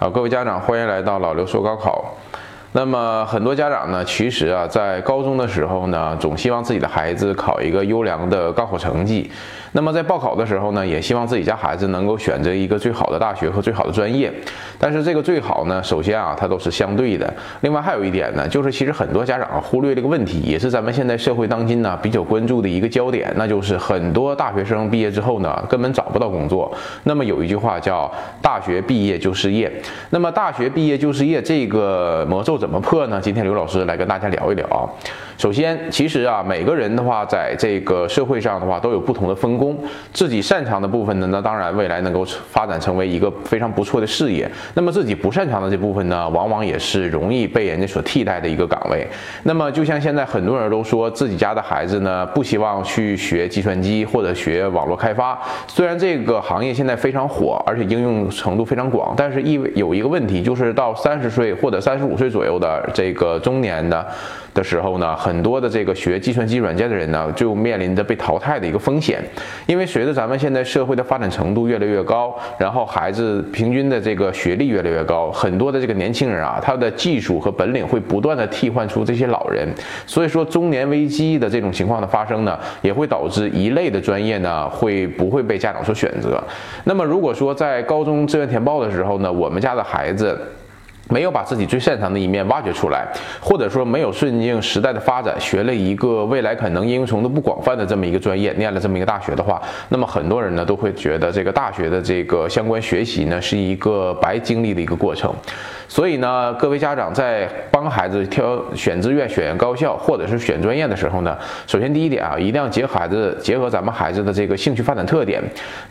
好，各位家长，欢迎来到老刘说高考。那么很多家长呢，其实啊，在高中的时候呢，总希望自己的孩子考一个优良的高考成绩。那么在报考的时候呢，也希望自己家孩子能够选择一个最好的大学和最好的专业。但是这个最好呢，首先啊，它都是相对的。另外还有一点呢，就是其实很多家长忽略这个问题，也是咱们现在社会当今呢比较关注的一个焦点，那就是很多大学生毕业之后呢，根本找不到工作。那么有一句话叫“大学毕业就失业”。那么大学毕业就失业这个魔咒怎么破呢？今天刘老师来跟大家聊一聊啊。首先，其实啊，每个人的话，在这个社会上的话，都有不同的分工。自己擅长的部分呢，那当然未来能够发展成为一个非常不错的事业。那么自己不擅长的这部分呢，往往也是容易被人家所替代的一个岗位。那么就像现在很多人都说自己家的孩子呢，不希望去学计算机或者学网络开发。虽然这个行业现在非常火，而且应用程度非常广，但是意味有一个问题，就是到三十岁或者三十五岁左右有的这个中年的。的时候呢，很多的这个学计算机软件的人呢，就面临着被淘汰的一个风险。因为随着咱们现在社会的发展程度越来越高，然后孩子平均的这个学历越来越高，很多的这个年轻人啊，他的技术和本领会不断的替换出这些老人。所以说中年危机的这种情况的发生呢，也会导致一类的专业呢，会不会被家长所选择？那么如果说在高中志愿填报的时候呢，我们家的孩子。没有把自己最擅长的一面挖掘出来，或者说没有顺应时代的发展，学了一个未来可能应用程度不广泛的这么一个专业，念了这么一个大学的话，那么很多人呢都会觉得这个大学的这个相关学习呢是一个白经历的一个过程。所以呢，各位家长在帮孩子挑选志愿、选高校或者是选专业的时候呢，首先第一点啊，一定要结合孩子结合咱们孩子的这个兴趣发展特点。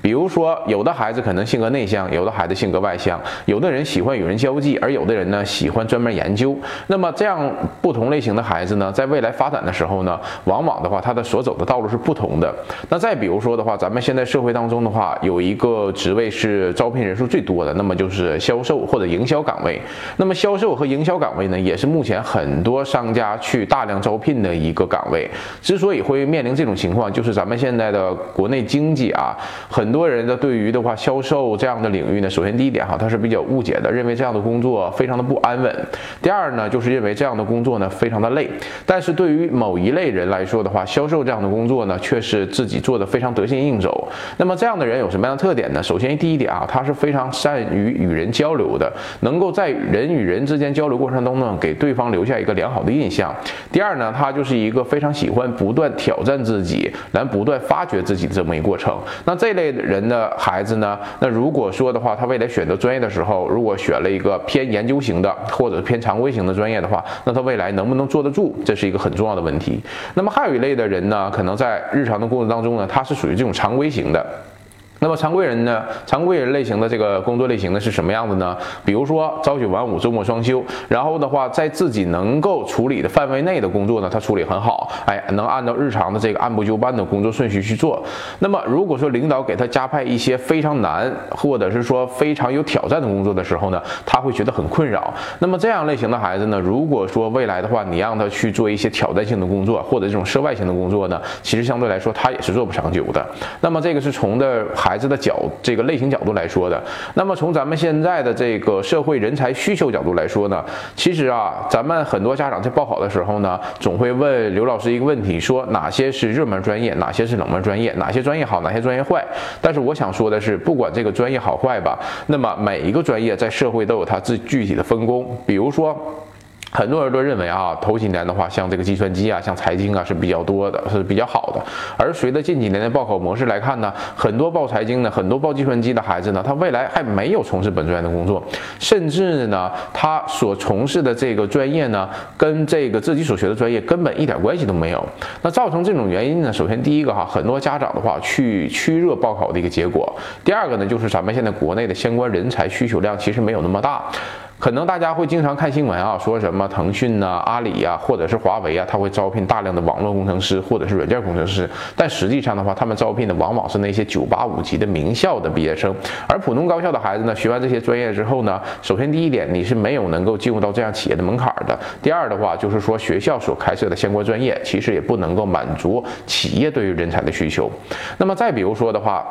比如说，有的孩子可能性格内向，有的孩子性格外向，有的人喜欢与人交际，而有的人呢喜欢专门研究。那么这样不同类型的孩子呢，在未来发展的时候呢，往往的话他的所走的道路是不同的。那再比如说的话，咱们现在社会当中的话，有一个职位是招聘人数最多的，那么就是销售或者营销岗位。那么销售和营销岗位呢，也是目前很多商家去大量招聘的一个岗位。之所以会面临这种情况，就是咱们现在的国内经济啊，很多人的对于的话销售这样的领域呢，首先第一点哈，他是比较误解的，认为这样的工作非常的不安稳。第二呢，就是认为这样的工作呢非常的累。但是对于某一类人来说的话，销售这样的工作呢，却是自己做的非常得心应手。那么这样的人有什么样的特点呢？首先第一点啊，他是非常善于与人交流的，能够在人与人之间交流过程当中呢，给对方留下一个良好的印象。第二呢，他就是一个非常喜欢不断挑战自己，来不断发掘自己的这么一个过程。那这类人的孩子呢，那如果说的话，他未来选择专业的时候，如果选了一个偏研研究型的或者偏常规型的专业的话，那他未来能不能坐得住，这是一个很重要的问题。那么还有一类的人呢，可能在日常的工作当中呢，他是属于这种常规型的。那么常规人呢？常规人类型的这个工作类型呢是什么样的呢？比如说朝九晚五，周末双休，然后的话在自己能够处理的范围内的工作呢，他处理很好，哎，能按照日常的这个按部就班的工作顺序去做。那么如果说领导给他加派一些非常难或者是说非常有挑战的工作的时候呢，他会觉得很困扰。那么这样类型的孩子呢，如果说未来的话，你让他去做一些挑战性的工作或者这种涉外型的工作呢，其实相对来说他也是做不长久的。那么这个是从的。孩子的角这个类型角度来说的，那么从咱们现在的这个社会人才需求角度来说呢，其实啊，咱们很多家长在报考的时候呢，总会问刘老师一个问题，说哪些是热门专业，哪些是冷门专业，哪些专业好，哪些专业坏。但是我想说的是，不管这个专业好坏吧，那么每一个专业在社会都有它自具体的分工，比如说。很多人都认为啊，头几年的话，像这个计算机啊，像财经啊是比较多的，是比较好的。而随着近几年的报考模式来看呢，很多报财经的、很多报计算机的孩子呢，他未来还没有从事本专业的工作，甚至呢，他所从事的这个专业呢，跟这个自己所学的专业根本一点关系都没有。那造成这种原因呢，首先第一个哈，很多家长的话去趋热报考的一个结果；第二个呢，就是咱们现在国内的相关人才需求量其实没有那么大。可能大家会经常看新闻啊，说什么腾讯呐、阿里呀，或者是华为啊，他会招聘大量的网络工程师或者是软件工程师。但实际上的话，他们招聘的往往是那些九八五级的名校的毕业生。而普通高校的孩子呢，学完这些专业之后呢，首先第一点，你是没有能够进入到这样企业的门槛的。第二的话，就是说学校所开设的相关专业，其实也不能够满足企业对于人才的需求。那么再比如说的话。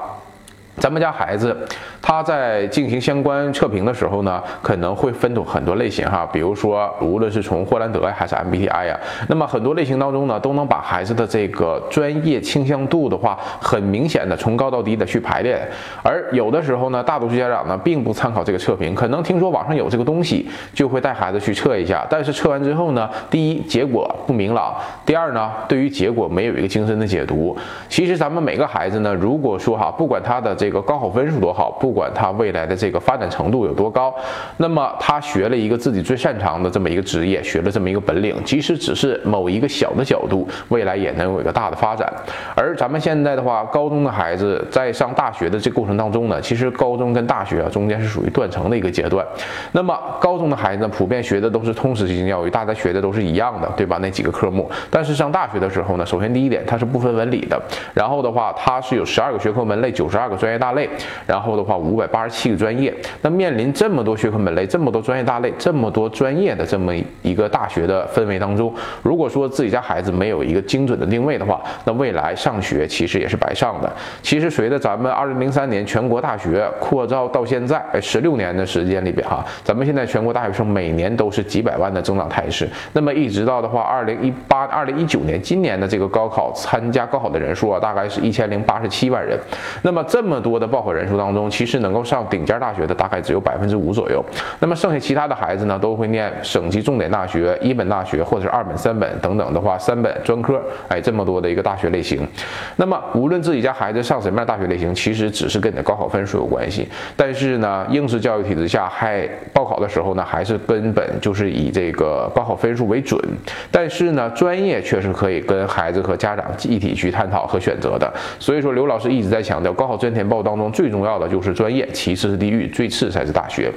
咱们家孩子，他在进行相关测评的时候呢，可能会分出很多类型哈，比如说无论是从霍兰德呀还是 MBTI 呀，那么很多类型当中呢，都能把孩子的这个专业倾向度的话，很明显的从高到低的去排列。而有的时候呢，大多数家长呢，并不参考这个测评，可能听说网上有这个东西，就会带孩子去测一下。但是测完之后呢，第一结果不明朗，第二呢，对于结果没有一个精深的解读。其实咱们每个孩子呢，如果说哈，不管他的这这个高考分数多好，不管他未来的这个发展程度有多高，那么他学了一个自己最擅长的这么一个职业，学了这么一个本领，即使只是某一个小的角度，未来也能有一个大的发展。而咱们现在的话，高中的孩子在上大学的这过程当中呢，其实高中跟大学啊中间是属于断层的一个阶段。那么高中的孩子普遍学的都是通识性教育，大家学的都是一样的，对吧？那几个科目。但是上大学的时候呢，首先第一点，它是不分文理的，然后的话，它是有十二个学科门类，九十二个专业。大类，然后的话五百八十七个专业，那面临这么多学科门类，这么多专业大类，这么多专业的这么一个大学的氛围当中，如果说自己家孩子没有一个精准的定位的话，那未来上学其实也是白上的。其实随着咱们二零零三年全国大学扩招到现在，哎，十六年的时间里边哈，咱们现在全国大学生每年都是几百万的增长态势。那么一直到的话，二零一八、二零一九年今年的这个高考参加高考的人数啊，大概是一千零八十七万人。那么这么多。的报考人数当中，其实能够上顶尖大学的大概只有百分之五左右。那么剩下其他的孩子呢，都会念省级重点大学、一本大学或者是二本、三本等等的话，三本专科，哎，这么多的一个大学类型。那么无论自己家孩子上什么样大学类型，其实只是跟你的高考分数有关系。但是呢，应试教育体制下，还报考的时候呢，还是根本就是以这个高考分数为准。但是呢，专业却是可以跟孩子和家长一体去探讨和选择的。所以说，刘老师一直在强调，高考专填报。当中最重要的就是专业，其次是地域，最次才是大学。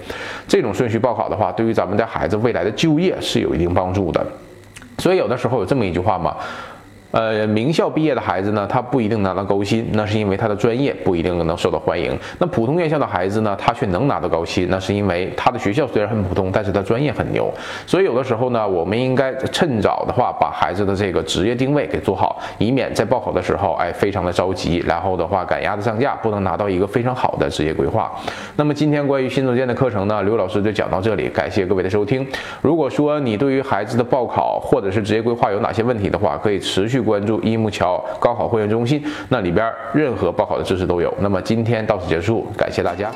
这种顺序报考的话，对于咱们的孩子未来的就业是有一定帮助的。所以有的时候有这么一句话嘛。呃，名校毕业的孩子呢，他不一定拿到高薪，那是因为他的专业不一定能受到欢迎。那普通院校的孩子呢，他却能拿到高薪，那是因为他的学校虽然很普通，但是他专业很牛。所以有的时候呢，我们应该趁早的话，把孩子的这个职业定位给做好，以免在报考的时候，哎，非常的着急，然后的话赶鸭子上架，不能拿到一个非常好的职业规划。那么今天关于新总监的课程呢，刘老师就讲到这里，感谢各位的收听。如果说你对于孩子的报考或者是职业规划有哪些问题的话，可以持续。关注一木桥高考会员中心，那里边任何报考的知识都有。那么今天到此结束，感谢大家。